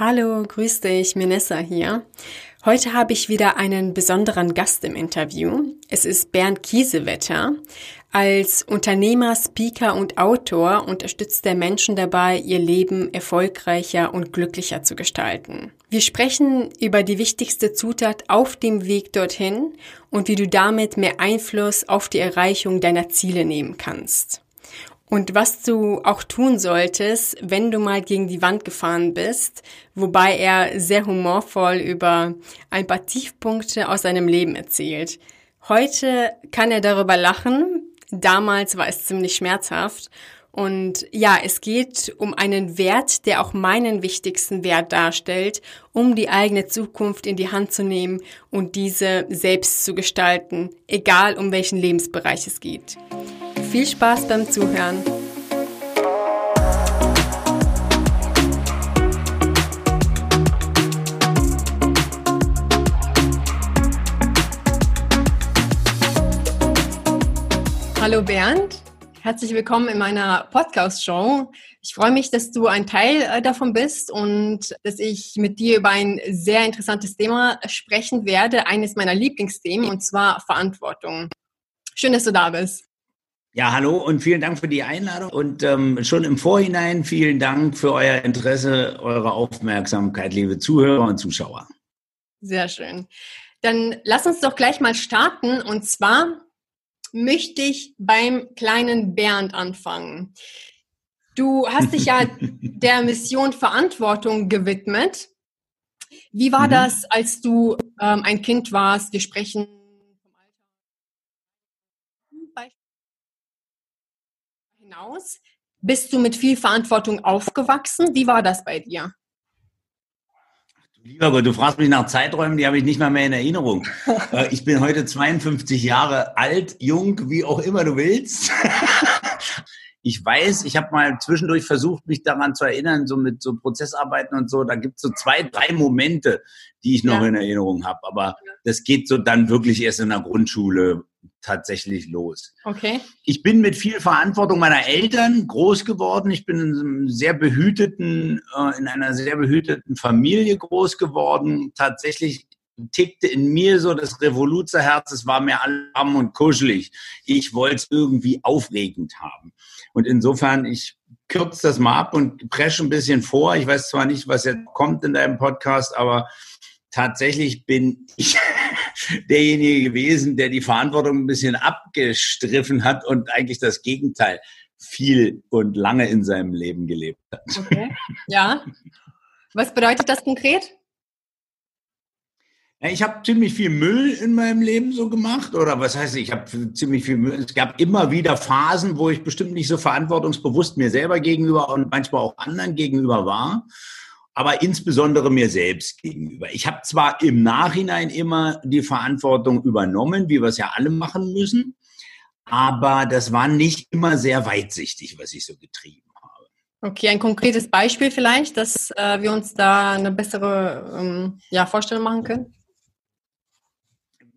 Hallo, grüß dich, Minessa hier. Heute habe ich wieder einen besonderen Gast im Interview. Es ist Bernd Kiesewetter. Als Unternehmer, Speaker und Autor unterstützt er Menschen dabei, ihr Leben erfolgreicher und glücklicher zu gestalten. Wir sprechen über die wichtigste Zutat auf dem Weg dorthin und wie du damit mehr Einfluss auf die Erreichung deiner Ziele nehmen kannst. Und was du auch tun solltest, wenn du mal gegen die Wand gefahren bist, wobei er sehr humorvoll über ein paar Tiefpunkte aus seinem Leben erzählt. Heute kann er darüber lachen, damals war es ziemlich schmerzhaft. Und ja, es geht um einen Wert, der auch meinen wichtigsten Wert darstellt, um die eigene Zukunft in die Hand zu nehmen und diese selbst zu gestalten, egal um welchen Lebensbereich es geht. Viel Spaß beim Zuhören. Hallo Bernd, herzlich willkommen in meiner Podcast-Show. Ich freue mich, dass du ein Teil äh, davon bist und dass ich mit dir über ein sehr interessantes Thema sprechen werde, eines meiner Lieblingsthemen, und zwar Verantwortung. Schön, dass du da bist. Ja, hallo und vielen Dank für die Einladung und ähm, schon im Vorhinein vielen Dank für euer Interesse, eure Aufmerksamkeit, liebe Zuhörer und Zuschauer. Sehr schön. Dann lass uns doch gleich mal starten und zwar möchte ich beim kleinen Bernd anfangen. Du hast dich ja der Mission Verantwortung gewidmet. Wie war mhm. das, als du ähm, ein Kind warst? Wir sprechen hinaus. Bist du mit viel Verantwortung aufgewachsen? Wie war das bei dir? Lieber Gott, du fragst mich nach Zeiträumen, die habe ich nicht mal mehr in Erinnerung. Äh, ich bin heute 52 Jahre alt, jung, wie auch immer du willst. Ich weiß, ich habe mal zwischendurch versucht, mich daran zu erinnern, so mit so Prozessarbeiten und so. Da gibt es so zwei, drei Momente, die ich noch ja. in Erinnerung habe. Aber das geht so dann wirklich erst in der Grundschule tatsächlich los. Okay. Ich bin mit viel Verantwortung meiner Eltern groß geworden. Ich bin in einem sehr behüteten, äh, in einer sehr behüteten Familie groß geworden. Tatsächlich tickte in mir so das Revoluzerherz, es war mir warm und kuschelig. Ich wollte es irgendwie aufregend haben. Und insofern, ich kürze das mal ab und presche ein bisschen vor. Ich weiß zwar nicht, was jetzt kommt in deinem Podcast, aber tatsächlich bin ich derjenige gewesen, der die Verantwortung ein bisschen abgestriffen hat und eigentlich das Gegenteil viel und lange in seinem Leben gelebt hat. Okay. Ja. Was bedeutet das konkret? Ich habe ziemlich viel Müll in meinem Leben so gemacht. Oder was heißt, ich habe ziemlich viel Müll. Es gab immer wieder Phasen, wo ich bestimmt nicht so verantwortungsbewusst mir selber gegenüber und manchmal auch anderen gegenüber war aber insbesondere mir selbst gegenüber. Ich habe zwar im Nachhinein immer die Verantwortung übernommen, wie wir es ja alle machen müssen, aber das war nicht immer sehr weitsichtig, was ich so getrieben habe. Okay, ein konkretes Beispiel vielleicht, dass äh, wir uns da eine bessere ähm, ja, Vorstellung machen können?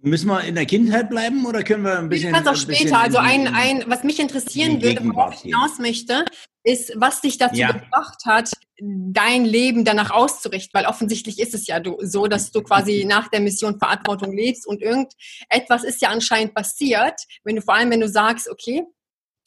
Müssen wir in der Kindheit bleiben oder können wir ein bisschen. Ich kann auch später. Also ein, ein, was mich interessieren würde, worauf ich hinaus möchte, ist, was dich dazu ja. gebracht hat, dein Leben danach auszurichten, weil offensichtlich ist es ja so, dass du quasi nach der Mission Verantwortung lebst und irgendetwas ist ja anscheinend passiert, wenn du vor allem, wenn du sagst, okay,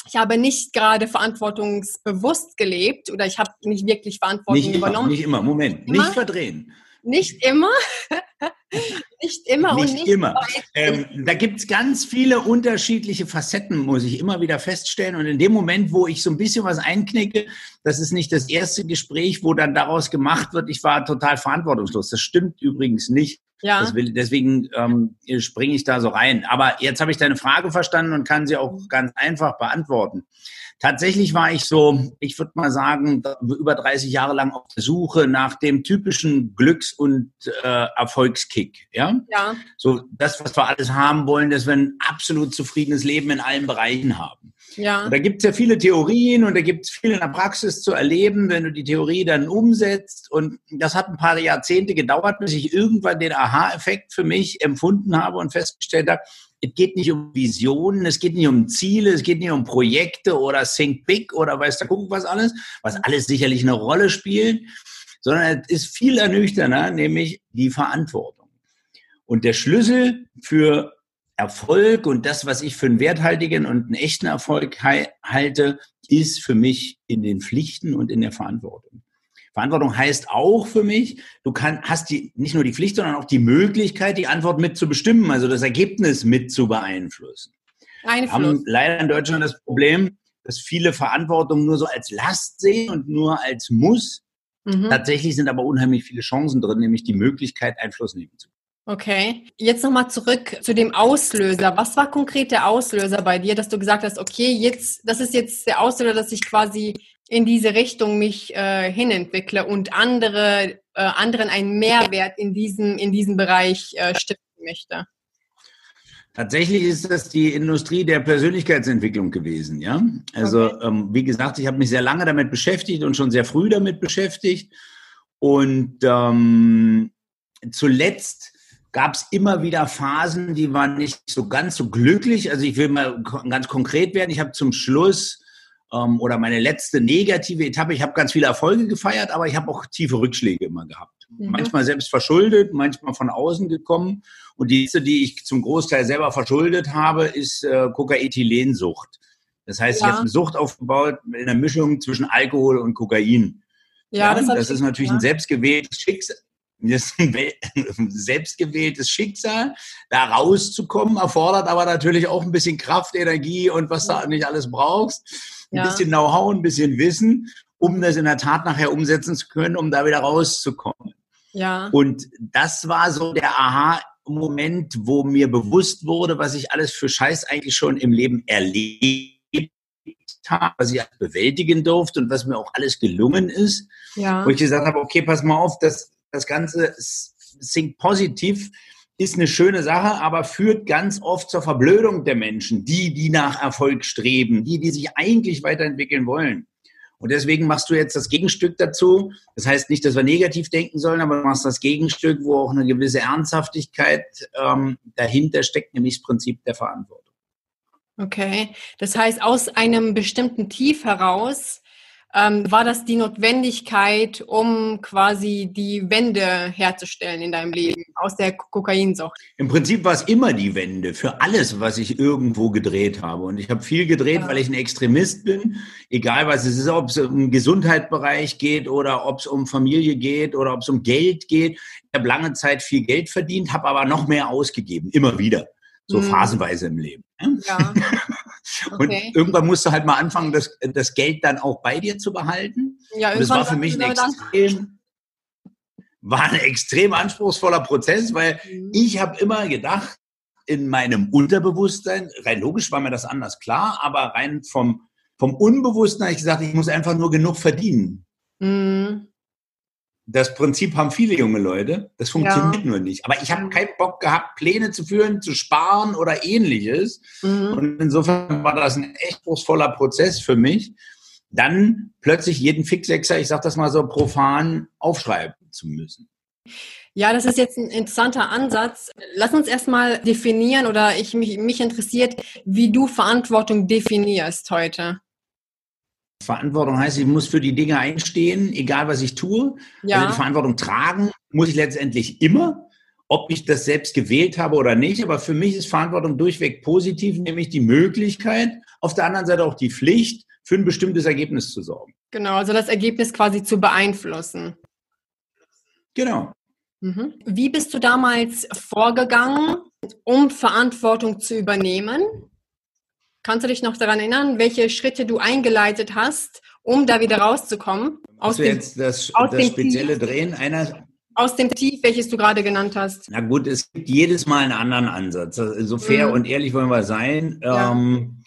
ich habe nicht gerade verantwortungsbewusst gelebt oder ich habe nicht wirklich Verantwortung nicht übernommen. Immer, nicht immer, Moment, immer? nicht verdrehen. Nicht immer. nicht immer nicht und nicht immer. Ähm, da gibt es ganz viele unterschiedliche Facetten, muss ich immer wieder feststellen. Und in dem Moment, wo ich so ein bisschen was einknicke, das ist nicht das erste Gespräch, wo dann daraus gemacht wird, ich war total verantwortungslos. Das stimmt übrigens nicht. Ja. Will, deswegen ähm, springe ich da so rein. Aber jetzt habe ich deine Frage verstanden und kann sie auch ganz einfach beantworten. Tatsächlich war ich so, ich würde mal sagen, über 30 Jahre lang auf der Suche nach dem typischen Glücks- und äh, Erfolgskick. Ja? ja. So das, was wir alles haben wollen, dass wir ein absolut zufriedenes Leben in allen Bereichen haben. Ja. Und da gibt es ja viele Theorien und da gibt es viel in der Praxis zu erleben, wenn du die Theorie dann umsetzt. Und das hat ein paar Jahrzehnte gedauert, bis ich irgendwann den Aha-Effekt für mich empfunden habe und festgestellt habe, es geht nicht um Visionen, es geht nicht um Ziele, es geht nicht um Projekte oder Think Big oder weiß der Kuckuck was alles, was alles sicherlich eine Rolle spielt, sondern es ist viel ernüchterner, nämlich die Verantwortung. Und der Schlüssel für Erfolg und das, was ich für einen werthaltigen und einen echten Erfolg halte, ist für mich in den Pflichten und in der Verantwortung. Verantwortung heißt auch für mich, du kann, hast die, nicht nur die Pflicht, sondern auch die Möglichkeit, die Antwort mit zu bestimmen, also das Ergebnis mit zu beeinflussen. Wir haben leider in Deutschland das Problem, dass viele Verantwortung nur so als Last sehen und nur als Muss. Mhm. Tatsächlich sind aber unheimlich viele Chancen drin, nämlich die Möglichkeit, Einfluss nehmen zu können. Okay, jetzt nochmal zurück zu dem Auslöser. Was war konkret der Auslöser bei dir, dass du gesagt hast, okay, jetzt, das ist jetzt der Auslöser, dass ich quasi in diese Richtung mich äh, hinentwickle und andere, äh, anderen einen Mehrwert in diesem, in diesem Bereich äh, stiften möchte? Tatsächlich ist das die Industrie der Persönlichkeitsentwicklung gewesen, ja. Also okay. ähm, wie gesagt, ich habe mich sehr lange damit beschäftigt und schon sehr früh damit beschäftigt. Und ähm, zuletzt gab es immer wieder Phasen, die waren nicht so ganz so glücklich. Also ich will mal ganz konkret werden. Ich habe zum Schluss ähm, oder meine letzte negative Etappe, ich habe ganz viele Erfolge gefeiert, aber ich habe auch tiefe Rückschläge immer gehabt. Mhm. Manchmal selbst verschuldet, manchmal von außen gekommen. Und die letzte, die ich zum Großteil selber verschuldet habe, ist äh, Kokaethylensucht. Das heißt, ja. ich habe eine Sucht aufgebaut in einer Mischung zwischen Alkohol und Kokain. Ja, ja das, das ist natürlich ja. ein selbstgewähltes Schicksal. Das ist ein selbstgewähltes Schicksal, da rauszukommen, erfordert aber natürlich auch ein bisschen Kraft, Energie und was du nicht alles brauchst. Ein ja. bisschen Know-how, ein bisschen Wissen, um das in der Tat nachher umsetzen zu können, um da wieder rauszukommen. Ja. Und das war so der Aha-Moment, wo mir bewusst wurde, was ich alles für Scheiß eigentlich schon im Leben erlebt habe, was ich bewältigen durfte und was mir auch alles gelungen ist. Ja. Wo ich gesagt habe, okay, pass mal auf, das das Ganze Think positiv ist eine schöne Sache, aber führt ganz oft zur Verblödung der Menschen, die, die nach Erfolg streben, die, die sich eigentlich weiterentwickeln wollen. Und deswegen machst du jetzt das Gegenstück dazu. Das heißt nicht, dass wir negativ denken sollen, aber du machst das Gegenstück, wo auch eine gewisse Ernsthaftigkeit ähm, dahinter steckt, nämlich das Prinzip der Verantwortung. Okay, das heißt, aus einem bestimmten Tief heraus ähm, war das die Notwendigkeit, um quasi die Wende herzustellen in deinem Leben aus der Kokainsucht? Im Prinzip war es immer die Wende für alles, was ich irgendwo gedreht habe. Und ich habe viel gedreht, ja. weil ich ein Extremist bin. Egal was es ist, ob es um Gesundheitsbereich geht oder ob es um Familie geht oder ob es um Geld geht. Ich habe lange Zeit viel Geld verdient, habe aber noch mehr ausgegeben, immer wieder. So mhm. phasenweise im Leben. Ja. Und okay. irgendwann musst du halt mal anfangen, das, das Geld dann auch bei dir zu behalten. Ja, und das war für mich ein extrem, war ein extrem anspruchsvoller Prozess, weil mhm. ich habe immer gedacht, in meinem Unterbewusstsein, rein logisch war mir das anders klar, aber rein vom, vom Unbewussten habe ich gesagt, ich muss einfach nur genug verdienen. Mhm das Prinzip haben viele junge Leute. Das funktioniert ja. nur nicht. Aber ich habe keinen Bock gehabt, Pläne zu führen, zu sparen oder ähnliches. Mhm. Und insofern war das ein echt großvoller Prozess für mich, dann plötzlich jeden Fixexer, ich sage das mal so profan, aufschreiben zu müssen. Ja, das ist jetzt ein interessanter Ansatz. Lass uns erstmal definieren oder ich, mich, mich interessiert, wie du Verantwortung definierst heute. Verantwortung heißt, ich muss für die Dinge einstehen, egal was ich tue. Ja. Also die Verantwortung tragen muss ich letztendlich immer, ob ich das selbst gewählt habe oder nicht. Aber für mich ist Verantwortung durchweg positiv, nämlich die Möglichkeit, auf der anderen Seite auch die Pflicht, für ein bestimmtes Ergebnis zu sorgen. Genau, also das Ergebnis quasi zu beeinflussen. Genau. Mhm. Wie bist du damals vorgegangen, um Verantwortung zu übernehmen? Kannst du dich noch daran erinnern, welche Schritte du eingeleitet hast, um da wieder rauszukommen? Aus dem, jetzt das, aus das spezielle Tief, Drehen einer aus dem Tief, welches du gerade genannt hast? Na gut, es gibt jedes Mal einen anderen Ansatz. So fair mhm. und ehrlich wollen wir sein. Ja. Ähm,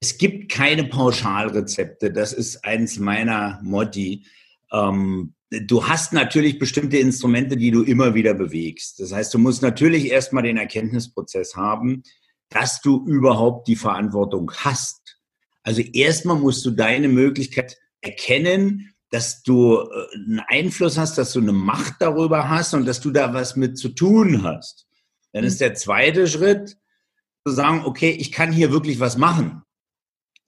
es gibt keine Pauschalrezepte. Das ist eins meiner Motti. Ähm, du hast natürlich bestimmte Instrumente, die du immer wieder bewegst. Das heißt, du musst natürlich erstmal den Erkenntnisprozess haben dass du überhaupt die Verantwortung hast. Also erstmal musst du deine Möglichkeit erkennen, dass du äh, einen Einfluss hast, dass du eine Macht darüber hast und dass du da was mit zu tun hast. Dann ist mhm. der zweite Schritt zu sagen, okay, ich kann hier wirklich was machen.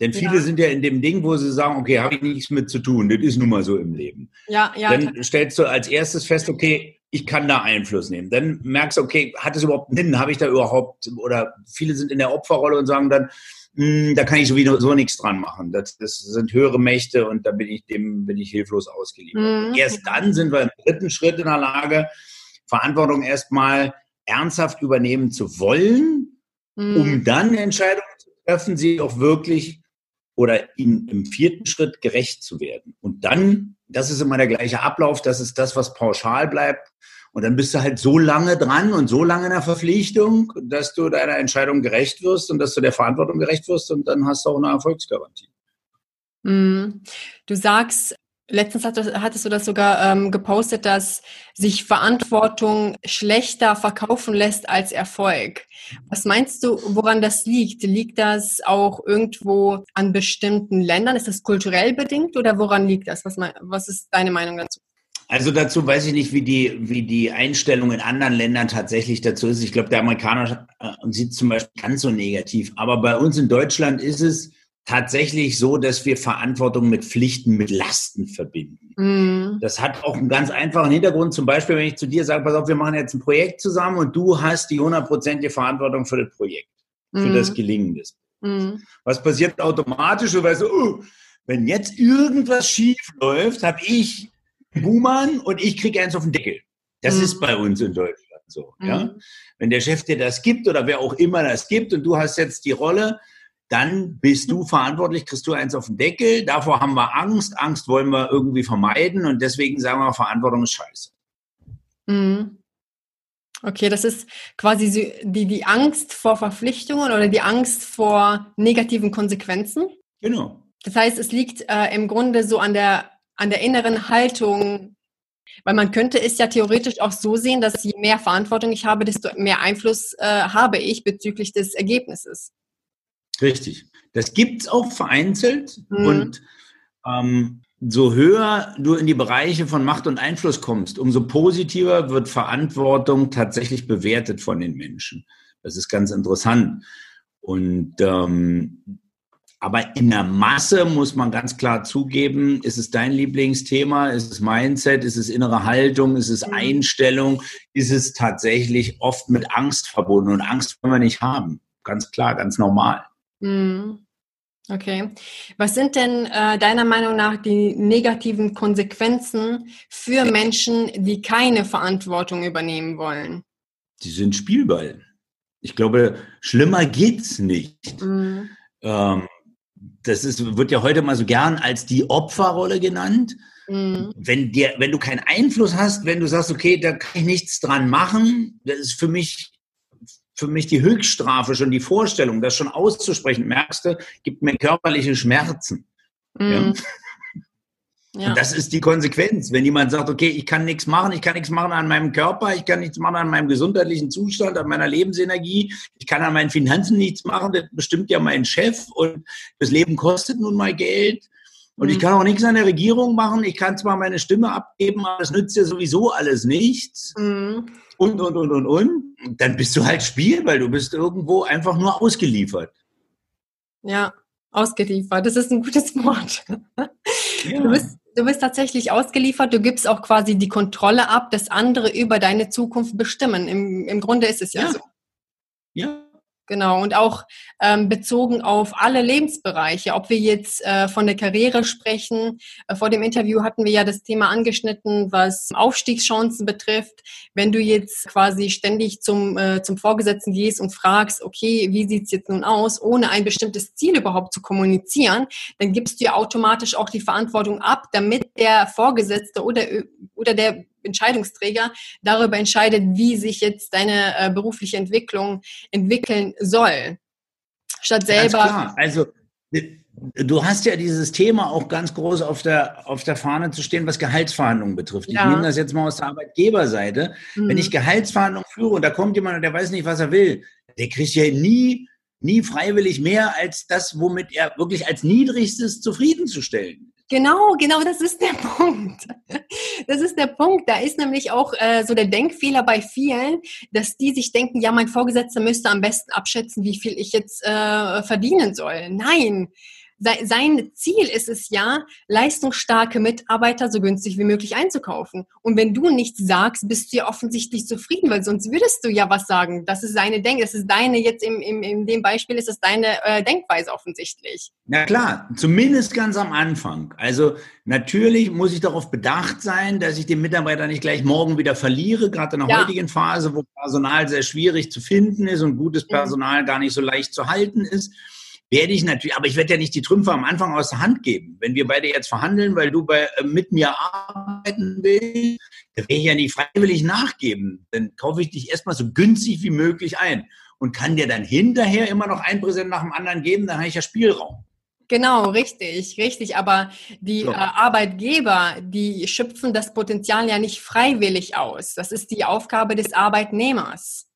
Denn viele ja. sind ja in dem Ding, wo sie sagen, okay, habe ich nichts mit zu tun, das ist nun mal so im Leben. Ja, ja. Dann stellst du als erstes fest, okay, ich kann da Einfluss nehmen. Dann merkst du, okay, hat es überhaupt einen Sinn? Habe ich da überhaupt, oder viele sind in der Opferrolle und sagen dann, hm, da kann ich sowieso nichts dran machen. Das, das sind höhere Mächte und da bin ich dem bin ich hilflos ausgeliefert. Mhm. Erst dann sind wir im dritten Schritt in der Lage, Verantwortung erstmal ernsthaft übernehmen zu wollen, mhm. um dann Entscheidungen zu treffen, sie auch wirklich oder ihnen im vierten Schritt gerecht zu werden. Und dann, das ist immer der gleiche Ablauf, das ist das, was pauschal bleibt. Und dann bist du halt so lange dran und so lange in der Verpflichtung, dass du deiner Entscheidung gerecht wirst und dass du der Verantwortung gerecht wirst und dann hast du auch eine Erfolgsgarantie. Mhm. Du sagst, Letztens hattest du das sogar ähm, gepostet, dass sich Verantwortung schlechter verkaufen lässt als Erfolg. Was meinst du, woran das liegt? Liegt das auch irgendwo an bestimmten Ländern? Ist das kulturell bedingt oder woran liegt das? Was, was ist deine Meinung dazu? Also dazu weiß ich nicht, wie die, wie die Einstellung in anderen Ländern tatsächlich dazu ist. Ich glaube, der Amerikaner äh, sieht zum Beispiel ganz so negativ. Aber bei uns in Deutschland ist es, tatsächlich so, dass wir Verantwortung mit Pflichten, mit Lasten verbinden. Mhm. Das hat auch einen ganz einfachen Hintergrund. Zum Beispiel, wenn ich zu dir sage, pass auf, wir machen jetzt ein Projekt zusammen und du hast die hundertprozentige Verantwortung für das Projekt, für mhm. das Gelingen des. Mhm. Was passiert automatisch? Du weißt, oh, wenn jetzt irgendwas schief läuft, habe ich Buhmann und ich kriege eins auf den Deckel. Das mhm. ist bei uns in Deutschland so. Ja? Mhm. Wenn der Chef dir das gibt oder wer auch immer das gibt und du hast jetzt die Rolle, dann bist du verantwortlich, kriegst du eins auf den Deckel. Davor haben wir Angst. Angst wollen wir irgendwie vermeiden und deswegen sagen wir, Verantwortung ist scheiße. Mhm. Okay, das ist quasi die, die Angst vor Verpflichtungen oder die Angst vor negativen Konsequenzen. Genau. Das heißt, es liegt äh, im Grunde so an der, an der inneren Haltung, weil man könnte es ja theoretisch auch so sehen, dass je mehr Verantwortung ich habe, desto mehr Einfluss äh, habe ich bezüglich des Ergebnisses. Richtig. Das gibt es auch vereinzelt mhm. und ähm, so höher du in die Bereiche von Macht und Einfluss kommst, umso positiver wird Verantwortung tatsächlich bewertet von den Menschen. Das ist ganz interessant. Und ähm, aber in der Masse muss man ganz klar zugeben, ist es dein Lieblingsthema, ist es Mindset, ist es innere Haltung, ist es mhm. Einstellung, ist es tatsächlich oft mit Angst verbunden und Angst wollen wir nicht haben. Ganz klar, ganz normal. Mhm. Okay. Was sind denn äh, deiner Meinung nach die negativen Konsequenzen für Menschen, die keine Verantwortung übernehmen wollen? Die sind Spielball. Ich glaube, schlimmer geht's nicht. Mhm. Ähm, das ist, wird ja heute mal so gern als die Opferrolle genannt. Mhm. Wenn, dir, wenn du keinen Einfluss hast, wenn du sagst, okay, da kann ich nichts dran machen, das ist für mich für mich die Höchststrafe schon die Vorstellung, das schon auszusprechen, merkst du, gibt mir körperliche Schmerzen. Mm. Ja? Ja. Und das ist die Konsequenz. Wenn jemand sagt, okay, ich kann nichts machen, ich kann nichts machen an meinem Körper, ich kann nichts machen an meinem gesundheitlichen Zustand, an meiner Lebensenergie, ich kann an meinen Finanzen nichts machen, das bestimmt ja mein Chef und das Leben kostet nun mal Geld. Und ich mhm. kann auch nichts an der Regierung machen. Ich kann zwar meine Stimme abgeben, aber das nützt ja sowieso alles nichts. Mhm und, und, und, und, und, dann bist du halt Spiel, weil du bist irgendwo einfach nur ausgeliefert. Ja, ausgeliefert. Das ist ein gutes Wort. Ja. Du, bist, du bist tatsächlich ausgeliefert. Du gibst auch quasi die Kontrolle ab, dass andere über deine Zukunft bestimmen. Im, im Grunde ist es ja, ja. so. Ja, Genau, und auch ähm, bezogen auf alle Lebensbereiche, ob wir jetzt äh, von der Karriere sprechen. Äh, vor dem Interview hatten wir ja das Thema angeschnitten, was Aufstiegschancen betrifft. Wenn du jetzt quasi ständig zum, äh, zum Vorgesetzten gehst und fragst, okay, wie sieht's jetzt nun aus, ohne ein bestimmtes Ziel überhaupt zu kommunizieren, dann gibst du ja automatisch auch die Verantwortung ab, damit der Vorgesetzte oder, oder der Entscheidungsträger darüber entscheidet, wie sich jetzt deine äh, berufliche Entwicklung entwickeln soll. Statt selber. Ganz klar. Also Du hast ja dieses Thema auch ganz groß auf der, auf der Fahne zu stehen, was Gehaltsverhandlungen betrifft. Ja. Ich nehme das jetzt mal aus der Arbeitgeberseite. Mhm. Wenn ich Gehaltsverhandlungen führe und da kommt jemand und der weiß nicht, was er will, der kriegt ja nie, nie freiwillig mehr als das, womit er wirklich als niedrigstes zufriedenzustellen Genau, genau, das ist der Punkt. Das ist der Punkt. Da ist nämlich auch äh, so der Denkfehler bei vielen, dass die sich denken, ja, mein Vorgesetzter müsste am besten abschätzen, wie viel ich jetzt äh, verdienen soll. Nein, sein Ziel ist es ja, leistungsstarke Mitarbeiter so günstig wie möglich einzukaufen. Und wenn du nichts sagst, bist du ja offensichtlich zufrieden, weil sonst würdest du ja was sagen. Das ist seine Denk, das ist deine, jetzt im, im, in dem Beispiel ist es deine äh, Denkweise offensichtlich. Na klar, zumindest ganz am Anfang. Also natürlich muss ich darauf bedacht sein, dass ich den Mitarbeiter nicht gleich morgen wieder verliere, gerade in der ja. heutigen Phase, wo Personal sehr schwierig zu finden ist und gutes. Personal mhm. gar nicht so leicht zu halten ist werde ich natürlich, aber ich werde ja nicht die Trümpfe am Anfang aus der Hand geben. Wenn wir beide jetzt verhandeln, weil du bei, äh, mit mir arbeiten willst, dann werde ich ja nicht freiwillig nachgeben. Dann kaufe ich dich erstmal so günstig wie möglich ein und kann dir dann hinterher immer noch ein Präsent nach dem anderen geben, dann habe ich ja Spielraum. Genau, richtig, richtig. Aber die so. äh, Arbeitgeber, die schöpfen das Potenzial ja nicht freiwillig aus. Das ist die Aufgabe des Arbeitnehmers.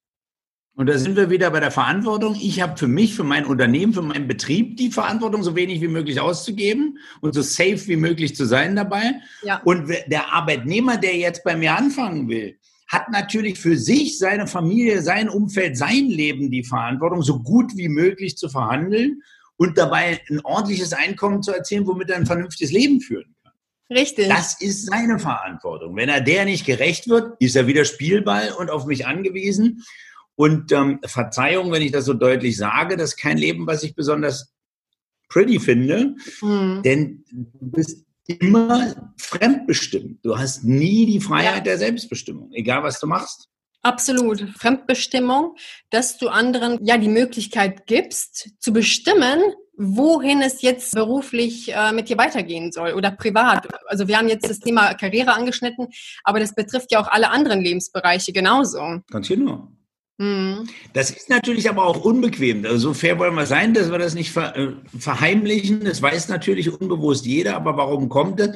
Und da sind wir wieder bei der Verantwortung. Ich habe für mich, für mein Unternehmen, für meinen Betrieb die Verantwortung, so wenig wie möglich auszugeben und so safe wie möglich zu sein dabei. Ja. Und der Arbeitnehmer, der jetzt bei mir anfangen will, hat natürlich für sich, seine Familie, sein Umfeld, sein Leben die Verantwortung, so gut wie möglich zu verhandeln und dabei ein ordentliches Einkommen zu erzielen, womit er ein vernünftiges Leben führen kann. Richtig. Das ist seine Verantwortung. Wenn er der nicht gerecht wird, ist er wieder Spielball und auf mich angewiesen. Und ähm, Verzeihung, wenn ich das so deutlich sage, das ist kein Leben, was ich besonders pretty finde, mhm. denn du bist immer fremdbestimmt. Du hast nie die Freiheit ja. der Selbstbestimmung, egal was du machst. Absolut. Fremdbestimmung, dass du anderen ja die Möglichkeit gibst, zu bestimmen, wohin es jetzt beruflich äh, mit dir weitergehen soll oder privat. Also wir haben jetzt das Thema Karriere angeschnitten, aber das betrifft ja auch alle anderen Lebensbereiche genauso. Ganz genau. Mhm. Das ist natürlich aber auch unbequem. Also so fair wollen wir sein, dass wir das nicht ver, äh, verheimlichen. Das weiß natürlich unbewusst jeder, aber warum kommt das?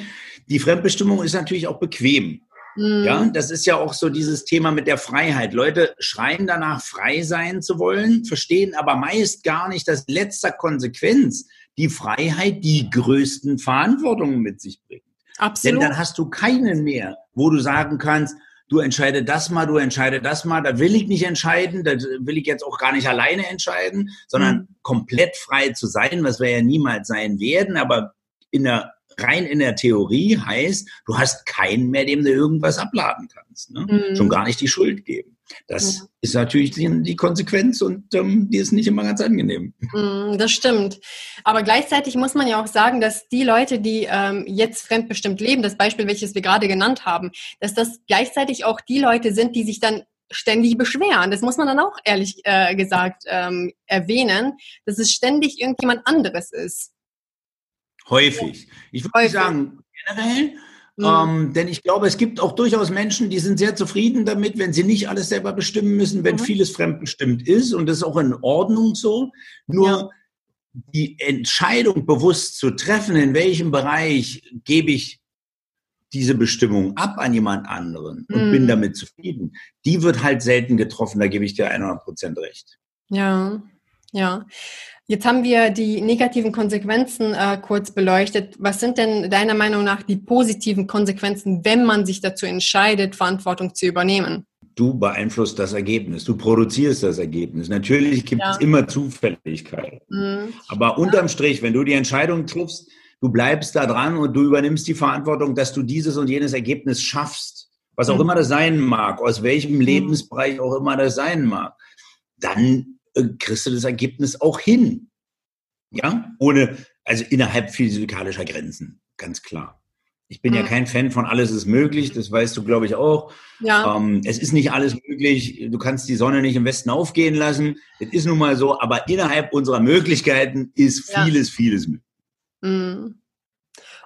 Die Fremdbestimmung ist natürlich auch bequem. Mhm. Ja, das ist ja auch so dieses Thema mit der Freiheit. Leute schreien danach, frei sein zu wollen, verstehen aber meist gar nicht, dass letzter Konsequenz die Freiheit die größten Verantwortungen mit sich bringt. Absolut. Denn dann hast du keinen mehr, wo du sagen kannst, du entscheide das mal, du entscheide das mal, da will ich nicht entscheiden, da will ich jetzt auch gar nicht alleine entscheiden, sondern mhm. komplett frei zu sein, was wir ja niemals sein werden, aber in der rein in der Theorie heißt, du hast keinen mehr, dem du irgendwas abladen kannst. Ne? Mhm. Schon gar nicht die Schuld geben. Das ja. ist natürlich die, die Konsequenz und ähm, die ist nicht immer ganz angenehm. Mhm, das stimmt. Aber gleichzeitig muss man ja auch sagen, dass die Leute, die ähm, jetzt fremdbestimmt leben, das Beispiel, welches wir gerade genannt haben, dass das gleichzeitig auch die Leute sind, die sich dann ständig beschweren. Das muss man dann auch ehrlich äh, gesagt ähm, erwähnen, dass es ständig irgendjemand anderes ist. Häufig. Ich würde sagen, generell, mhm. ähm, denn ich glaube, es gibt auch durchaus Menschen, die sind sehr zufrieden damit, wenn sie nicht alles selber bestimmen müssen, wenn mhm. vieles fremdbestimmt ist. Und das ist auch in Ordnung so. Nur ja. die Entscheidung bewusst zu treffen, in welchem Bereich gebe ich diese Bestimmung ab an jemand anderen und mhm. bin damit zufrieden, die wird halt selten getroffen. Da gebe ich dir 100 Prozent recht. Ja, ja. Jetzt haben wir die negativen Konsequenzen äh, kurz beleuchtet. Was sind denn deiner Meinung nach die positiven Konsequenzen, wenn man sich dazu entscheidet, Verantwortung zu übernehmen? Du beeinflusst das Ergebnis, du produzierst das Ergebnis. Natürlich gibt ja. es immer Zufälligkeiten. Mhm. Aber unterm Strich, wenn du die Entscheidung triffst, du bleibst da dran und du übernimmst die Verantwortung, dass du dieses und jenes Ergebnis schaffst, was auch mhm. immer das sein mag, aus welchem mhm. Lebensbereich auch immer das sein mag, dann äh, kriegst du das Ergebnis auch hin. Ja, ohne, also innerhalb physikalischer Grenzen, ganz klar. Ich bin mhm. ja kein Fan von alles ist möglich, das weißt du, glaube ich, auch. Ja. Ähm, es ist nicht alles möglich, du kannst die Sonne nicht im Westen aufgehen lassen. Das ist nun mal so, aber innerhalb unserer Möglichkeiten ist vieles, ja. vieles möglich. Mhm.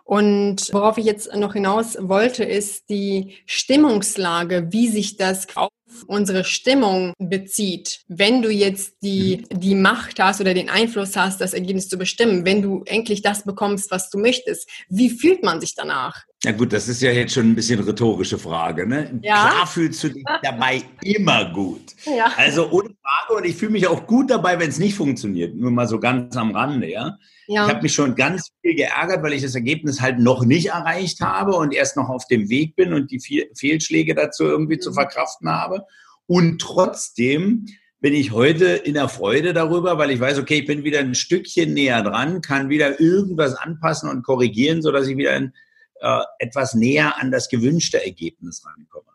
Und worauf ich jetzt noch hinaus wollte, ist die Stimmungslage, wie sich das auf unsere Stimmung bezieht. Wenn du jetzt die, mhm. die Macht hast oder den Einfluss hast, das Ergebnis zu bestimmen, wenn du endlich das bekommst, was du möchtest, wie fühlt man sich danach? Ja gut, das ist ja jetzt schon ein bisschen rhetorische Frage. Ne? Ja? Klar fühlst du dich dabei immer gut. Ja. Also ohne Frage und ich fühle mich auch gut dabei, wenn es nicht funktioniert. Nur mal so ganz am Rande, ja. ja. Ich habe mich schon ganz viel geärgert, weil ich das Ergebnis halt noch nicht erreicht habe und erst noch auf dem Weg bin und die Fehlschläge dazu irgendwie mhm. zu verkraften habe. Und trotzdem bin ich heute in der Freude darüber, weil ich weiß, okay, ich bin wieder ein Stückchen näher dran, kann wieder irgendwas anpassen und korrigieren, sodass ich wieder ein, äh, etwas näher an das gewünschte Ergebnis rankomme.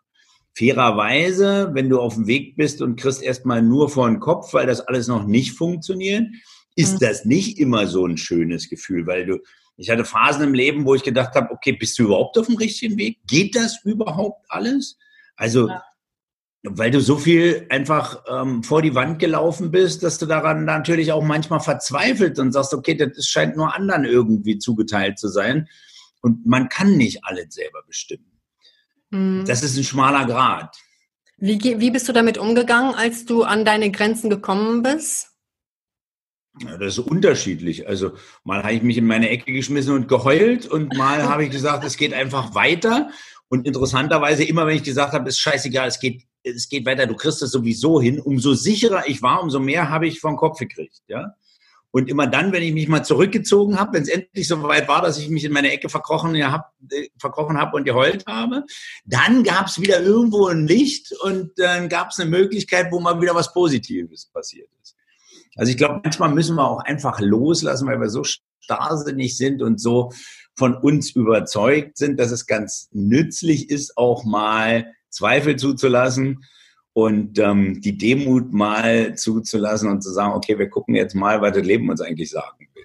Fairerweise, wenn du auf dem Weg bist und kriegst erstmal nur vor den Kopf, weil das alles noch nicht funktioniert, ist mhm. das nicht immer so ein schönes Gefühl, weil du, ich hatte Phasen im Leben, wo ich gedacht habe, okay, bist du überhaupt auf dem richtigen Weg? Geht das überhaupt alles? Also ja weil du so viel einfach ähm, vor die Wand gelaufen bist, dass du daran natürlich auch manchmal verzweifelt und sagst, okay, das scheint nur anderen irgendwie zugeteilt zu sein. Und man kann nicht alles selber bestimmen. Mhm. Das ist ein schmaler Grad. Wie, wie bist du damit umgegangen, als du an deine Grenzen gekommen bist? Ja, das ist unterschiedlich. Also mal habe ich mich in meine Ecke geschmissen und geheult und mal habe ich gesagt, es geht einfach weiter. Und interessanterweise, immer wenn ich gesagt habe, ist scheißegal, es geht es geht weiter, du kriegst es sowieso hin. Umso sicherer ich war, umso mehr habe ich vom Kopf gekriegt, ja. Und immer dann, wenn ich mich mal zurückgezogen habe, wenn es endlich so weit war, dass ich mich in meine Ecke verkrochen ja, hab, äh, habe und geheult habe, dann gab es wieder irgendwo ein Licht und dann gab es eine Möglichkeit, wo mal wieder was Positives passiert ist. Also ich glaube, manchmal müssen wir auch einfach loslassen, weil wir so starrsinnig sind und so von uns überzeugt sind, dass es ganz nützlich ist, auch mal Zweifel zuzulassen und ähm, die Demut mal zuzulassen und zu sagen, okay, wir gucken jetzt mal, was das Leben uns eigentlich sagen will.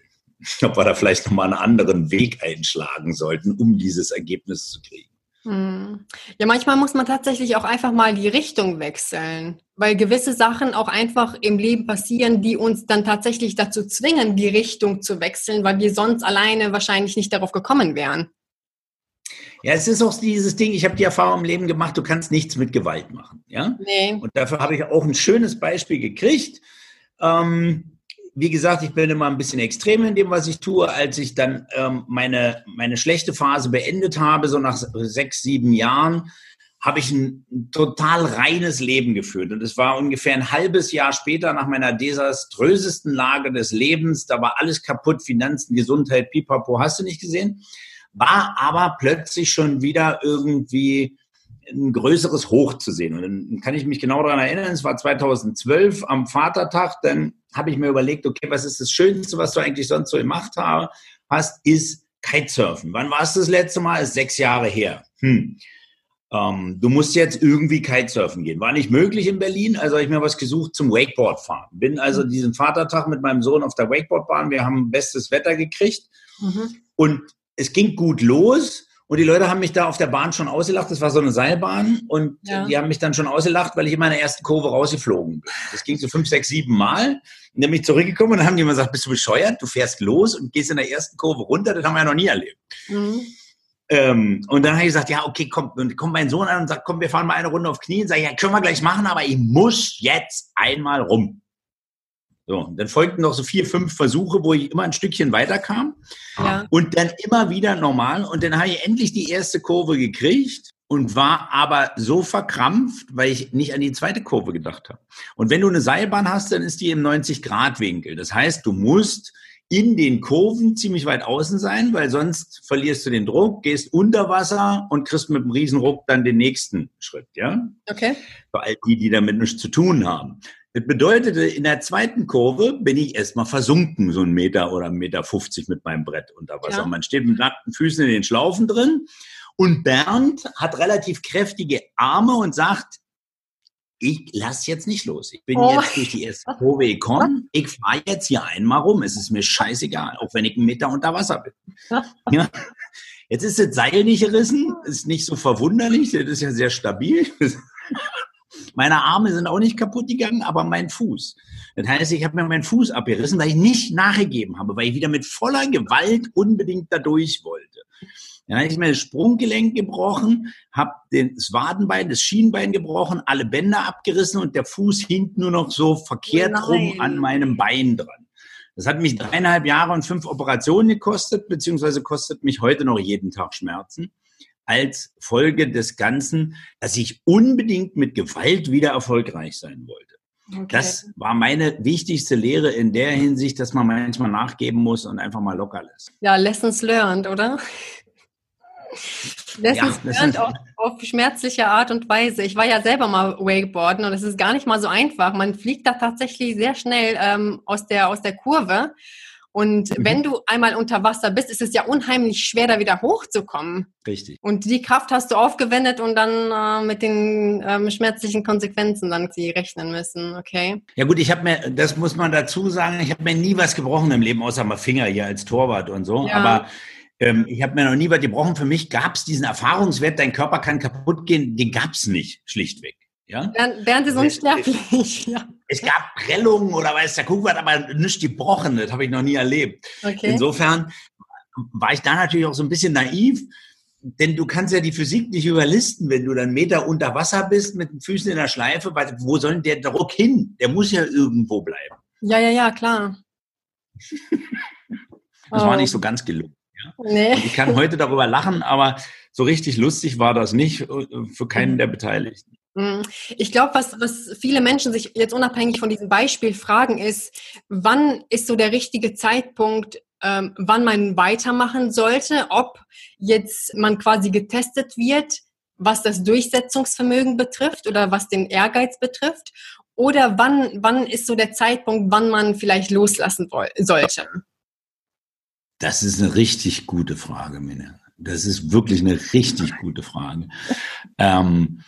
Ob wir da vielleicht nochmal einen anderen Weg einschlagen sollten, um dieses Ergebnis zu kriegen. Hm. Ja, manchmal muss man tatsächlich auch einfach mal die Richtung wechseln, weil gewisse Sachen auch einfach im Leben passieren, die uns dann tatsächlich dazu zwingen, die Richtung zu wechseln, weil wir sonst alleine wahrscheinlich nicht darauf gekommen wären. Ja, es ist auch dieses Ding, ich habe die Erfahrung im Leben gemacht, du kannst nichts mit Gewalt machen. Ja? Nee. Und dafür habe ich auch ein schönes Beispiel gekriegt. Ähm, wie gesagt, ich bin immer ein bisschen extrem in dem, was ich tue. Als ich dann ähm, meine, meine schlechte Phase beendet habe, so nach sechs, sieben Jahren, habe ich ein total reines Leben geführt. Und es war ungefähr ein halbes Jahr später nach meiner desaströsesten Lage des Lebens. Da war alles kaputt, Finanzen, Gesundheit, pipapo, hast du nicht gesehen? War aber plötzlich schon wieder irgendwie ein größeres Hoch zu sehen. Und dann kann ich mich genau daran erinnern, es war 2012 am Vatertag, dann habe ich mir überlegt, okay, was ist das Schönste, was du eigentlich sonst so gemacht hast, ist Kitesurfen. Wann war es das letzte Mal? Ist sechs Jahre her. Hm. Ähm, du musst jetzt irgendwie Kitesurfen gehen. War nicht möglich in Berlin, also habe ich mir was gesucht zum Wakeboard fahren. Bin also diesen Vatertag mit meinem Sohn auf der Wakeboardbahn. Wir haben bestes Wetter gekriegt. Mhm. Und es ging gut los und die Leute haben mich da auf der Bahn schon ausgelacht. Das war so eine Seilbahn und ja. die haben mich dann schon ausgelacht, weil ich in meiner ersten Kurve rausgeflogen bin. Das ging so fünf, sechs, sieben Mal. Und dann bin ich zurückgekommen und dann haben die immer gesagt, bist du bescheuert? Du fährst los und gehst in der ersten Kurve runter. Das haben wir ja noch nie erlebt. Mhm. Ähm, und dann habe ich gesagt, ja, okay, komm, und kommt mein Sohn an und sagt, komm, wir fahren mal eine Runde auf Knie. Und sage, ja, können wir gleich machen, aber ich muss jetzt einmal rum. So, dann folgten noch so vier, fünf Versuche, wo ich immer ein Stückchen weiterkam. Ja. Und dann immer wieder normal. Und dann habe ich endlich die erste Kurve gekriegt und war aber so verkrampft, weil ich nicht an die zweite Kurve gedacht habe. Und wenn du eine Seilbahn hast, dann ist die im 90-Grad-Winkel. Das heißt, du musst in den Kurven ziemlich weit außen sein, weil sonst verlierst du den Druck, gehst unter Wasser und kriegst mit einem Riesenruck dann den nächsten Schritt, ja? Okay. Für all die, die damit nichts zu tun haben. Das bedeutete, in der zweiten Kurve bin ich erstmal versunken, so ein Meter oder ein Meter 50 mit meinem Brett unter Wasser. Ja. Man steht mit nackten Füßen in den Schlaufen drin. Und Bernd hat relativ kräftige Arme und sagt, ich lass jetzt nicht los. Ich bin oh. jetzt durch die erste Kurve gekommen. Ich fahre jetzt hier einmal rum. Es ist mir scheißegal, auch wenn ich einen Meter unter Wasser bin. Ja. Jetzt ist das Seil nicht gerissen. Ist nicht so verwunderlich. Das ist ja sehr stabil. Meine Arme sind auch nicht kaputt gegangen, aber mein Fuß. Das heißt, ich habe mir meinen Fuß abgerissen, weil ich nicht nachgegeben habe, weil ich wieder mit voller Gewalt unbedingt da durch wollte. Dann habe ich mir das Sprunggelenk gebrochen, habe das Wadenbein, das Schienbein gebrochen, alle Bänder abgerissen und der Fuß hing nur noch so verkehrt oh rum an meinem Bein dran. Das hat mich dreieinhalb Jahre und fünf Operationen gekostet, beziehungsweise kostet mich heute noch jeden Tag Schmerzen als Folge des Ganzen, dass ich unbedingt mit Gewalt wieder erfolgreich sein wollte. Okay. Das war meine wichtigste Lehre in der Hinsicht, dass man manchmal nachgeben muss und einfach mal locker lässt. Ja, Lessons learned, oder? Das ja, das auf, auf schmerzliche Art und Weise. Ich war ja selber mal Wakeboarden und es ist gar nicht mal so einfach. Man fliegt da tatsächlich sehr schnell ähm, aus, der, aus der Kurve. Und mhm. wenn du einmal unter Wasser bist, ist es ja unheimlich schwer, da wieder hochzukommen. Richtig. Und die Kraft hast du aufgewendet und dann äh, mit den ähm, schmerzlichen Konsequenzen dann sie rechnen müssen, okay? Ja gut, ich habe mir, das muss man dazu sagen, ich habe mir nie was gebrochen im Leben, außer mal Finger hier als Torwart und so. Ja. Aber ähm, ich habe mir noch nie was gebrochen. Für mich gab es diesen Erfahrungswert, dein Körper kann kaputt gehen, den gab es nicht, schlichtweg. Ja? Bernd, Bernd ist unsterblich. ja. Es gab Prellungen oder weiß der Kuckuck, aber nichts gebrochen. Das habe ich noch nie erlebt. Okay. Insofern war ich da natürlich auch so ein bisschen naiv, denn du kannst ja die Physik nicht überlisten, wenn du dann Meter unter Wasser bist mit den Füßen in der Schleife. Weil, wo soll denn der Druck hin? Der muss ja irgendwo bleiben. Ja, ja, ja, klar. das oh. war nicht so ganz gelungen. Ja? Nee. ich kann heute darüber lachen, aber so richtig lustig war das nicht äh, für keinen der Beteiligten. Mhm. Ich glaube, was, was viele Menschen sich jetzt unabhängig von diesem Beispiel fragen, ist, wann ist so der richtige Zeitpunkt, ähm, wann man weitermachen sollte, ob jetzt man quasi getestet wird, was das Durchsetzungsvermögen betrifft oder was den Ehrgeiz betrifft, oder wann, wann ist so der Zeitpunkt, wann man vielleicht loslassen sollte? Das ist eine richtig gute Frage, Minna. Das ist wirklich eine richtig gute Frage. Ähm,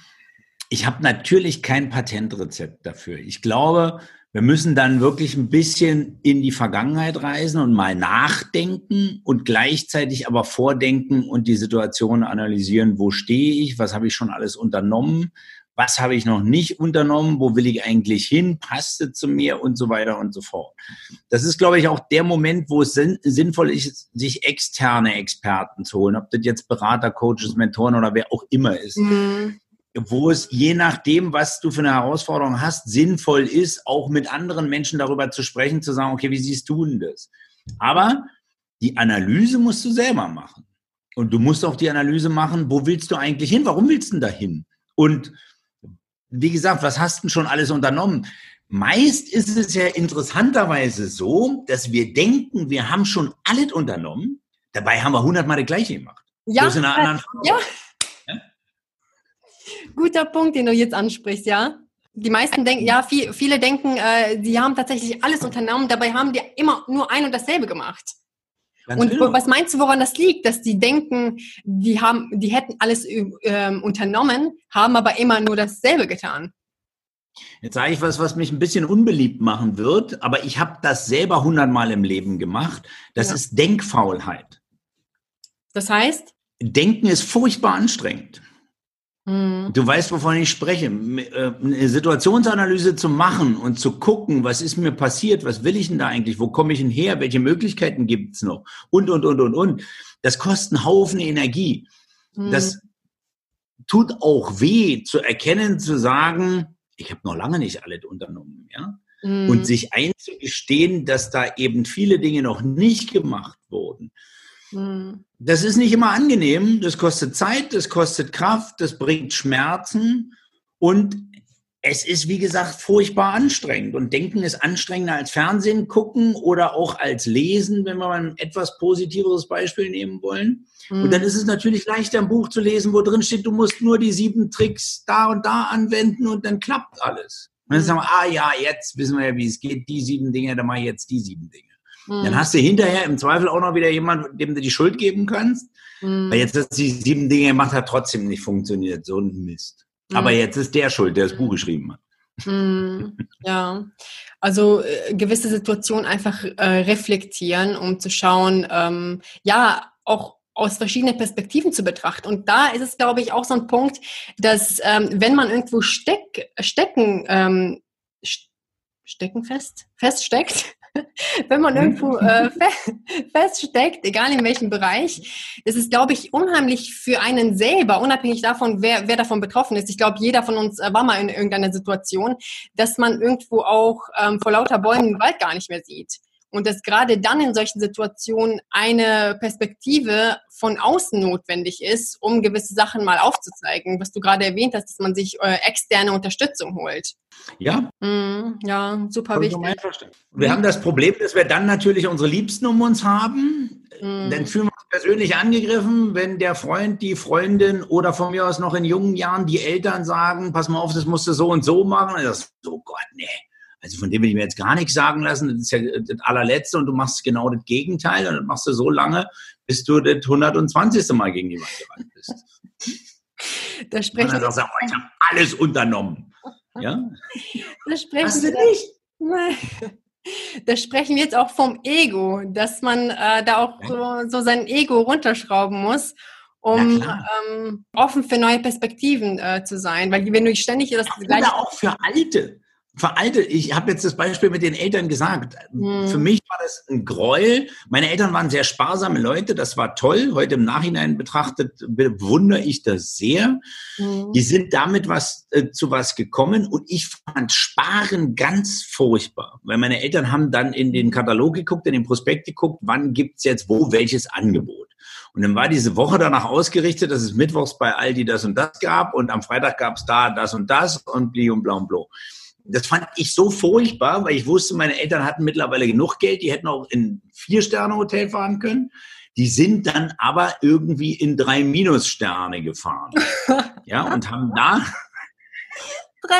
ich habe natürlich kein Patentrezept dafür. Ich glaube, wir müssen dann wirklich ein bisschen in die Vergangenheit reisen und mal nachdenken und gleichzeitig aber vordenken und die Situation analysieren, wo stehe ich, was habe ich schon alles unternommen, was habe ich noch nicht unternommen, wo will ich eigentlich hin, passt es zu mir? Und so weiter und so fort. Das ist, glaube ich, auch der Moment, wo es sinnvoll ist, sich externe Experten zu holen, ob das jetzt Berater, Coaches, Mentoren oder wer auch immer ist. Mhm wo es je nachdem, was du für eine Herausforderung hast, sinnvoll ist, auch mit anderen Menschen darüber zu sprechen, zu sagen, okay, wie siehst du denn das? Aber die Analyse musst du selber machen. Und du musst auch die Analyse machen, wo willst du eigentlich hin? Warum willst du denn dahin? Und wie gesagt, was hast du denn schon alles unternommen? Meist ist es ja interessanterweise so, dass wir denken, wir haben schon alles unternommen. Dabei haben wir hundertmal das Gleiche gemacht. Ja, ja, Guter Punkt, den du jetzt ansprichst, ja. Die meisten denken, ja, viel, viele denken, äh, sie haben tatsächlich alles unternommen, dabei haben die immer nur ein und dasselbe gemacht. Ganz und genau. was meinst du, woran das liegt, dass die denken, die haben, die hätten alles ähm, unternommen, haben aber immer nur dasselbe getan? Jetzt sage ich was, was mich ein bisschen unbeliebt machen wird, aber ich habe das selber hundertmal im Leben gemacht. Das ja. ist Denkfaulheit. Das heißt? Denken ist furchtbar anstrengend. Mhm. Du weißt, wovon ich spreche. Äh, eine Situationsanalyse zu machen und zu gucken, was ist mir passiert, was will ich denn da eigentlich, wo komme ich denn her, welche Möglichkeiten gibt es noch und, und, und, und, und. Das kostet einen Haufen Energie. Mhm. Das tut auch weh zu erkennen, zu sagen, ich habe noch lange nicht alles unternommen, ja. Mhm. Und sich einzugestehen, dass da eben viele Dinge noch nicht gemacht wurden. Mhm. Das ist nicht immer angenehm. Das kostet Zeit, das kostet Kraft, das bringt Schmerzen und es ist, wie gesagt, furchtbar anstrengend. Und Denken ist anstrengender als Fernsehen gucken oder auch als Lesen, wenn wir mal ein etwas positiveres Beispiel nehmen wollen. Mhm. Und dann ist es natürlich leichter, ein Buch zu lesen, wo drin steht, du musst nur die sieben Tricks da und da anwenden und dann klappt alles. Und dann sagen wir, ah ja, jetzt wissen wir ja, wie es geht, die sieben Dinge, dann mache ich jetzt die sieben Dinge. Mhm. Dann hast du hinterher im Zweifel auch noch wieder jemanden, dem du die Schuld geben kannst. Mhm. Weil jetzt, dass die sieben Dinge gemacht hat, trotzdem nicht funktioniert. So ein Mist. Mhm. Aber jetzt ist der schuld, der das Buch geschrieben hat. Mhm. Ja, also äh, gewisse Situationen einfach äh, reflektieren, um zu schauen, ähm, ja, auch aus verschiedenen Perspektiven zu betrachten. Und da ist es, glaube ich, auch so ein Punkt, dass ähm, wenn man irgendwo steck, stecken, ähm, stecken fest, feststeckt, wenn man irgendwo äh, feststeckt, egal in welchem Bereich, das ist, glaube ich, unheimlich für einen selber, unabhängig davon, wer, wer davon betroffen ist. Ich glaube, jeder von uns äh, war mal in irgendeiner Situation, dass man irgendwo auch ähm, vor lauter Bäumen den Wald gar nicht mehr sieht. Und dass gerade dann in solchen Situationen eine Perspektive von außen notwendig ist, um gewisse Sachen mal aufzuzeigen, was du gerade erwähnt hast, dass man sich äh, externe Unterstützung holt. Ja. Mm, ja, super wichtig. Wir haben das Problem, dass wir dann natürlich unsere Liebsten um uns haben. Mm. Dann fühlen wir uns persönlich angegriffen, wenn der Freund, die Freundin oder von mir aus noch in jungen Jahren die Eltern sagen, pass mal auf, das musst du so und so machen. Und das, oh Gott, nee. Also von dem will ich mir jetzt gar nichts sagen lassen. Das ist ja das allerletzte und du machst genau das Gegenteil und das machst du so lange, bis du das 120. Mal gegen die Wand gewandt bist. Da sprechen und dann sagst du, oh, ich habe alles unternommen. Ja? Da sprechen Hast du nicht? Da sprechen wir jetzt auch vom Ego, dass man äh, da auch so, so, sein Ego runterschrauben muss, um ähm, offen für neue Perspektiven äh, zu sein. Weil wenn du ständig das ja, gleiche... auch für Alte veralte, ich habe jetzt das Beispiel mit den Eltern gesagt. Hm. Für mich war das ein Gräuel. Meine Eltern waren sehr sparsame Leute, das war toll. Heute im Nachhinein betrachtet bewundere ich das sehr. Hm. Die sind damit was äh, zu was gekommen und ich fand Sparen ganz furchtbar, weil meine Eltern haben dann in den Katalog geguckt, in den Prospekt geguckt, wann gibt's jetzt wo welches Angebot. Und dann war diese Woche danach ausgerichtet, dass es mittwochs bei Aldi das und das gab und am Freitag gab's da das und das und bli und blau und blau das fand ich so furchtbar, weil ich wusste, meine Eltern hatten mittlerweile genug Geld, die hätten auch in Vier-Sterne-Hotel fahren können. Die sind dann aber irgendwie in drei Minus-Sterne gefahren. ja, und haben da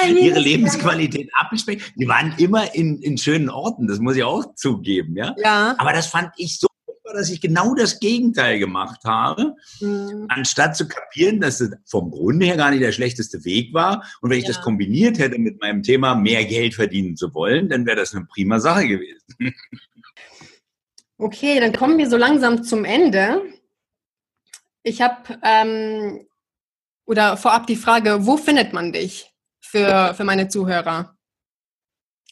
ihre Lebensqualität abgespeckt. Die waren immer in, in schönen Orten, das muss ich auch zugeben, ja. ja. Aber das fand ich so dass ich genau das Gegenteil gemacht habe, mhm. anstatt zu kapieren, dass es vom Grunde her gar nicht der schlechteste Weg war. Und wenn ich ja. das kombiniert hätte mit meinem Thema, mehr Geld verdienen zu wollen, dann wäre das eine prima Sache gewesen. Okay, dann kommen wir so langsam zum Ende. Ich habe ähm, oder vorab die Frage, wo findet man dich für, für meine Zuhörer?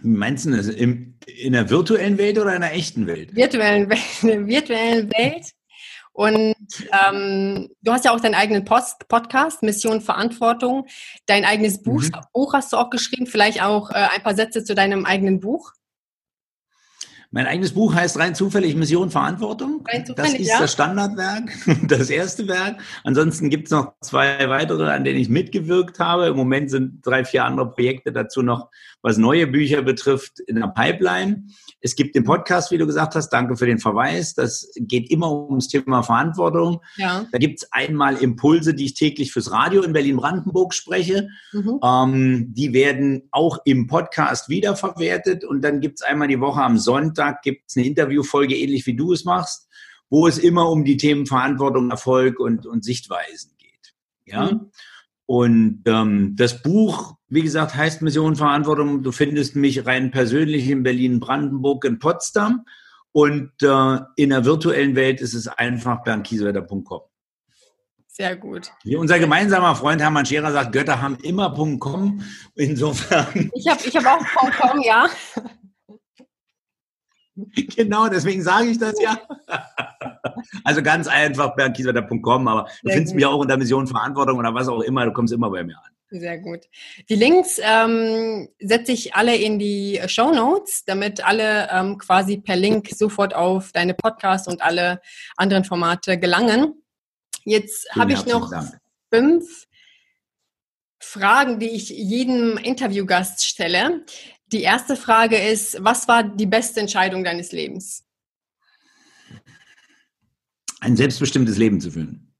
Meinst du das im, in der virtuellen Welt oder in der echten Welt? Virtuellen, in der virtuellen Welt. Und ähm, du hast ja auch deinen eigenen Post Podcast, Mission Verantwortung. Dein eigenes Buch, mhm. Buch hast du auch geschrieben. Vielleicht auch äh, ein paar Sätze zu deinem eigenen Buch. Mein eigenes Buch heißt rein zufällig Mission Verantwortung. Rein zufällig, das ist ja. das Standardwerk, das erste Werk. Ansonsten gibt es noch zwei weitere, an denen ich mitgewirkt habe. Im Moment sind drei, vier andere Projekte dazu noch, was neue Bücher betrifft, in der Pipeline. Es gibt den Podcast, wie du gesagt hast. Danke für den Verweis. Das geht immer ums Thema Verantwortung. Ja. Da gibt es einmal Impulse, die ich täglich fürs Radio in Berlin-Brandenburg spreche. Mhm. Ähm, die werden auch im Podcast wiederverwertet. Und dann gibt es einmal die Woche am Sonntag Donnerstag gibt es eine Interviewfolge, ähnlich wie du es machst, wo es immer um die Themen Verantwortung, Erfolg und, und Sichtweisen geht. Ja. Mhm. Und ähm, das Buch, wie gesagt, heißt Mission Verantwortung. Du findest mich rein persönlich in Berlin, Brandenburg, in Potsdam. Und äh, in der virtuellen Welt ist es einfach bernkiesewetter.com. Sehr gut. Wie unser gemeinsamer Freund Hermann Scherer sagt, Götter haben immer .com. Insofern. Ich habe ich hab auch .com, ja. Genau, deswegen sage ich das ja. Also ganz einfach bergkiesewetter.com, aber du Sehr findest gut. mich auch unter Mission Verantwortung oder was auch immer, du kommst immer bei mir an. Sehr gut. Die Links ähm, setze ich alle in die Show Notes, damit alle ähm, quasi per Link sofort auf deine Podcasts und alle anderen Formate gelangen. Jetzt habe ich noch Dank. fünf Fragen, die ich jedem Interviewgast stelle. Die erste Frage ist, was war die beste Entscheidung deines Lebens? Ein selbstbestimmtes Leben zu führen.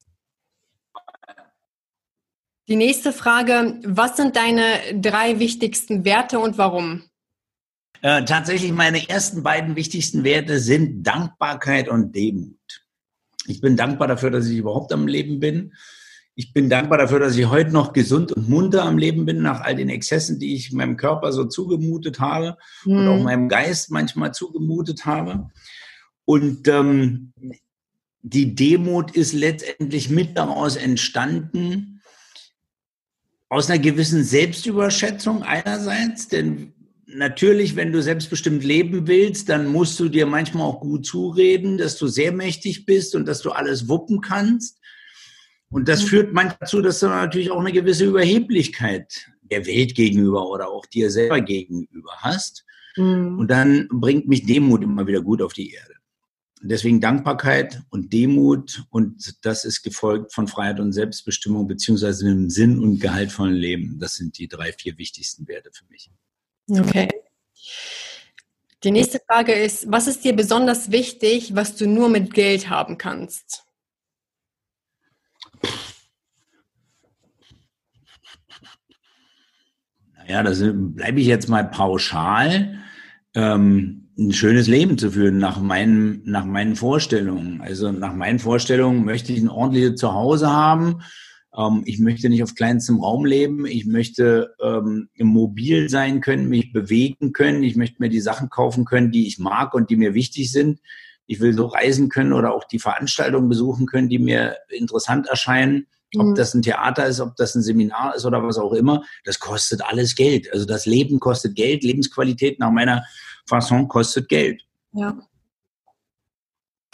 Die nächste Frage, was sind deine drei wichtigsten Werte und warum? Äh, tatsächlich meine ersten beiden wichtigsten Werte sind Dankbarkeit und Demut. Ich bin dankbar dafür, dass ich überhaupt am Leben bin ich bin dankbar dafür, dass ich heute noch gesund und munter am Leben bin, nach all den Exzessen, die ich meinem Körper so zugemutet habe mhm. und auch mhm. meinem Geist manchmal zugemutet habe. Und ähm, die Demut ist letztendlich mit daraus entstanden, aus einer gewissen Selbstüberschätzung einerseits, denn natürlich, wenn du selbstbestimmt leben willst, dann musst du dir manchmal auch gut zureden, dass du sehr mächtig bist und dass du alles wuppen kannst. Und das mhm. führt manchmal dazu, dass du natürlich auch eine gewisse Überheblichkeit der Welt gegenüber oder auch dir selber gegenüber hast. Mhm. Und dann bringt mich Demut immer wieder gut auf die Erde. Deswegen Dankbarkeit und Demut und das ist gefolgt von Freiheit und Selbstbestimmung beziehungsweise einem Sinn und gehaltvollen Leben. Das sind die drei, vier wichtigsten Werte für mich. Okay. Die nächste Frage ist, was ist dir besonders wichtig, was du nur mit Geld haben kannst? Ja, das bleibe ich jetzt mal pauschal. Ähm, ein schönes Leben zu führen nach meinen, nach meinen Vorstellungen. Also nach meinen Vorstellungen möchte ich ein ordentliches Zuhause haben. Ähm, ich möchte nicht auf kleinstem Raum leben. Ich möchte ähm, mobil sein können, mich bewegen können. Ich möchte mir die Sachen kaufen können, die ich mag und die mir wichtig sind. Ich will so reisen können oder auch die Veranstaltungen besuchen können, die mir interessant erscheinen. Ob mhm. das ein Theater ist, ob das ein Seminar ist oder was auch immer, das kostet alles Geld. Also das Leben kostet Geld, Lebensqualität nach meiner Fasson kostet Geld. Ja.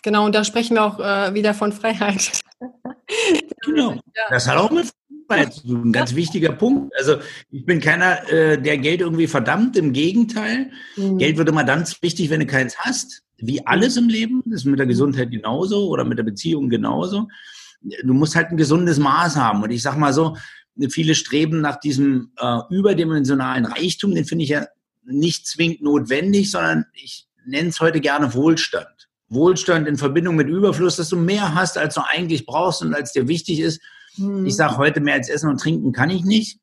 Genau, und da sprechen wir auch äh, wieder von Freiheit. genau. Das hat auch mit Freiheit zu tun. Ein ganz wichtiger Punkt. Also ich bin keiner, äh, der Geld irgendwie verdammt. Im Gegenteil. Mhm. Geld wird immer dann wichtig, wenn du keins hast. Wie alles im Leben. Das ist mit der Gesundheit genauso oder mit der Beziehung genauso. Du musst halt ein gesundes Maß haben. Und ich sag mal so, viele streben nach diesem äh, überdimensionalen Reichtum. Den finde ich ja nicht zwingend notwendig, sondern ich nenne es heute gerne Wohlstand. Wohlstand in Verbindung mit Überfluss, dass du mehr hast, als du eigentlich brauchst und als dir wichtig ist. Hm. Ich sage heute, mehr als Essen und Trinken kann ich nicht.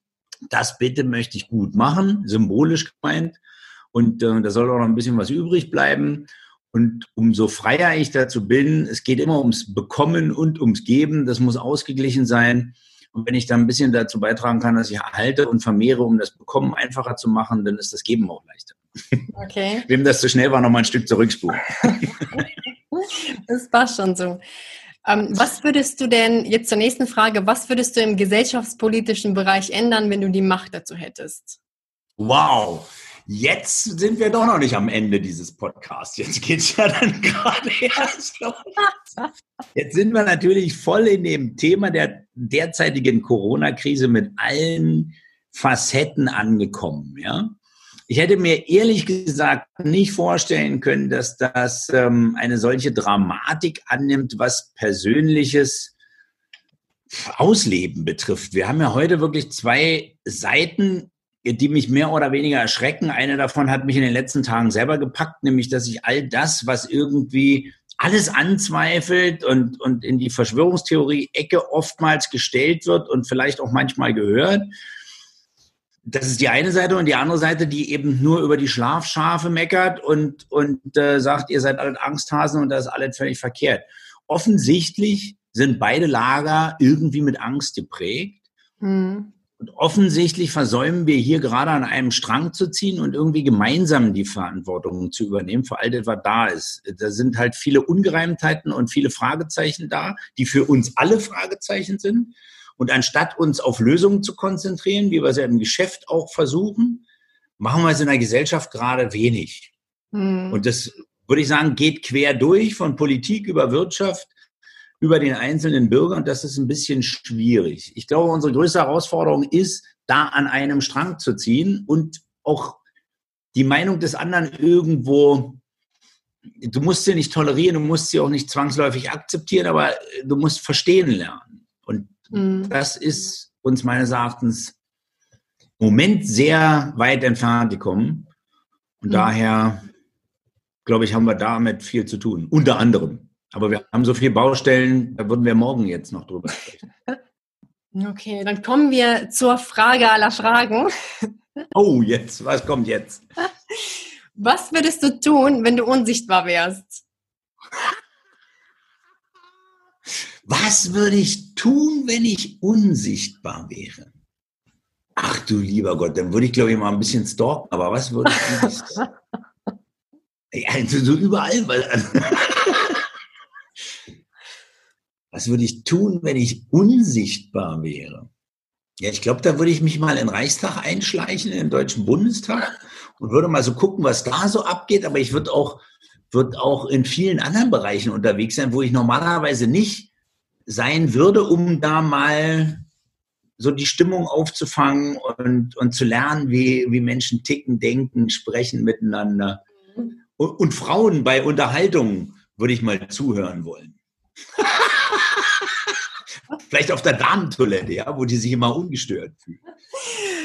Das bitte möchte ich gut machen, symbolisch gemeint. Und äh, da soll auch noch ein bisschen was übrig bleiben. Und umso freier ich dazu bin, es geht immer ums Bekommen und ums Geben, das muss ausgeglichen sein. Und wenn ich da ein bisschen dazu beitragen kann, dass ich halte und vermehre, um das Bekommen einfacher zu machen, dann ist das Geben auch leichter. Okay. Wem das zu schnell war, noch mal ein Stück zurückspulen. das passt schon so. Ähm, was würdest du denn, jetzt zur nächsten Frage, was würdest du im gesellschaftspolitischen Bereich ändern, wenn du die Macht dazu hättest? Wow, Jetzt sind wir doch noch nicht am Ende dieses Podcasts. Jetzt geht es ja dann gerade erst los. Jetzt sind wir natürlich voll in dem Thema der derzeitigen Corona-Krise mit allen Facetten angekommen. Ja? Ich hätte mir ehrlich gesagt nicht vorstellen können, dass das ähm, eine solche Dramatik annimmt, was persönliches Ausleben betrifft. Wir haben ja heute wirklich zwei Seiten die mich mehr oder weniger erschrecken. Eine davon hat mich in den letzten Tagen selber gepackt, nämlich dass ich all das, was irgendwie alles anzweifelt und, und in die Verschwörungstheorie-Ecke oftmals gestellt wird und vielleicht auch manchmal gehört. Das ist die eine Seite und die andere Seite, die eben nur über die Schlafschafe meckert und, und äh, sagt, ihr seid alle Angsthasen und das ist alles völlig verkehrt. Offensichtlich sind beide Lager irgendwie mit Angst geprägt. Mhm. Und offensichtlich versäumen wir hier gerade an einem Strang zu ziehen und irgendwie gemeinsam die Verantwortung zu übernehmen für all das, was da ist. Da sind halt viele Ungereimtheiten und viele Fragezeichen da, die für uns alle Fragezeichen sind. Und anstatt uns auf Lösungen zu konzentrieren, wie wir es ja im Geschäft auch versuchen, machen wir es in der Gesellschaft gerade wenig. Mhm. Und das würde ich sagen, geht quer durch von Politik über Wirtschaft über den einzelnen Bürger und das ist ein bisschen schwierig. Ich glaube, unsere größte Herausforderung ist, da an einem Strang zu ziehen und auch die Meinung des anderen irgendwo, du musst sie nicht tolerieren, du musst sie auch nicht zwangsläufig akzeptieren, aber du musst verstehen lernen. Und mhm. das ist uns meines Erachtens im Moment sehr weit entfernt gekommen. Und mhm. daher, glaube ich, haben wir damit viel zu tun. Unter anderem. Aber wir haben so viele Baustellen, da würden wir morgen jetzt noch drüber sprechen. Okay, dann kommen wir zur Frage aller Fragen. Oh, jetzt, was kommt jetzt? Was würdest du tun, wenn du unsichtbar wärst? Was würde ich tun, wenn ich unsichtbar wäre? Ach du lieber Gott, dann würde ich glaube ich mal ein bisschen stalken, aber was würde ich? also so überall, weil was würde ich tun, wenn ich unsichtbar wäre? Ja, ich glaube, da würde ich mich mal in den Reichstag einschleichen, in den Deutschen Bundestag und würde mal so gucken, was da so abgeht. Aber ich würde auch, würde auch in vielen anderen Bereichen unterwegs sein, wo ich normalerweise nicht sein würde, um da mal so die Stimmung aufzufangen und, und zu lernen, wie, wie Menschen ticken, denken, sprechen miteinander. Mhm. Und, und Frauen bei Unterhaltungen würde ich mal zuhören wollen. Vielleicht auf der Damentoilette, ja, wo die sich immer ungestört fühlen.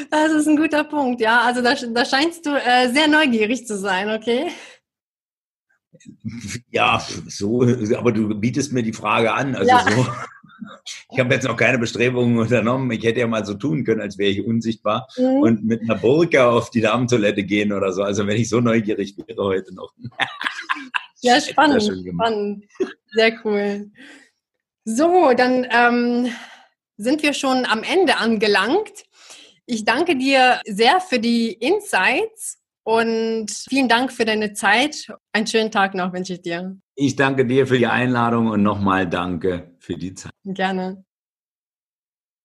Das ist ein guter Punkt, ja. Also da, da scheinst du äh, sehr neugierig zu sein, okay? Ja, so, aber du bietest mir die Frage an. Also ja. so. Ich habe jetzt noch keine Bestrebungen unternommen. Ich hätte ja mal so tun können, als wäre ich unsichtbar mhm. und mit einer Burka auf die Damentoilette gehen oder so. Also wenn ich so neugierig wäre heute noch. ja, spannend, spannend. Sehr cool. So, dann ähm, sind wir schon am Ende angelangt. Ich danke dir sehr für die Insights und vielen Dank für deine Zeit. Einen schönen Tag noch wünsche ich dir. Ich danke dir für die Einladung und nochmal danke für die Zeit. Gerne.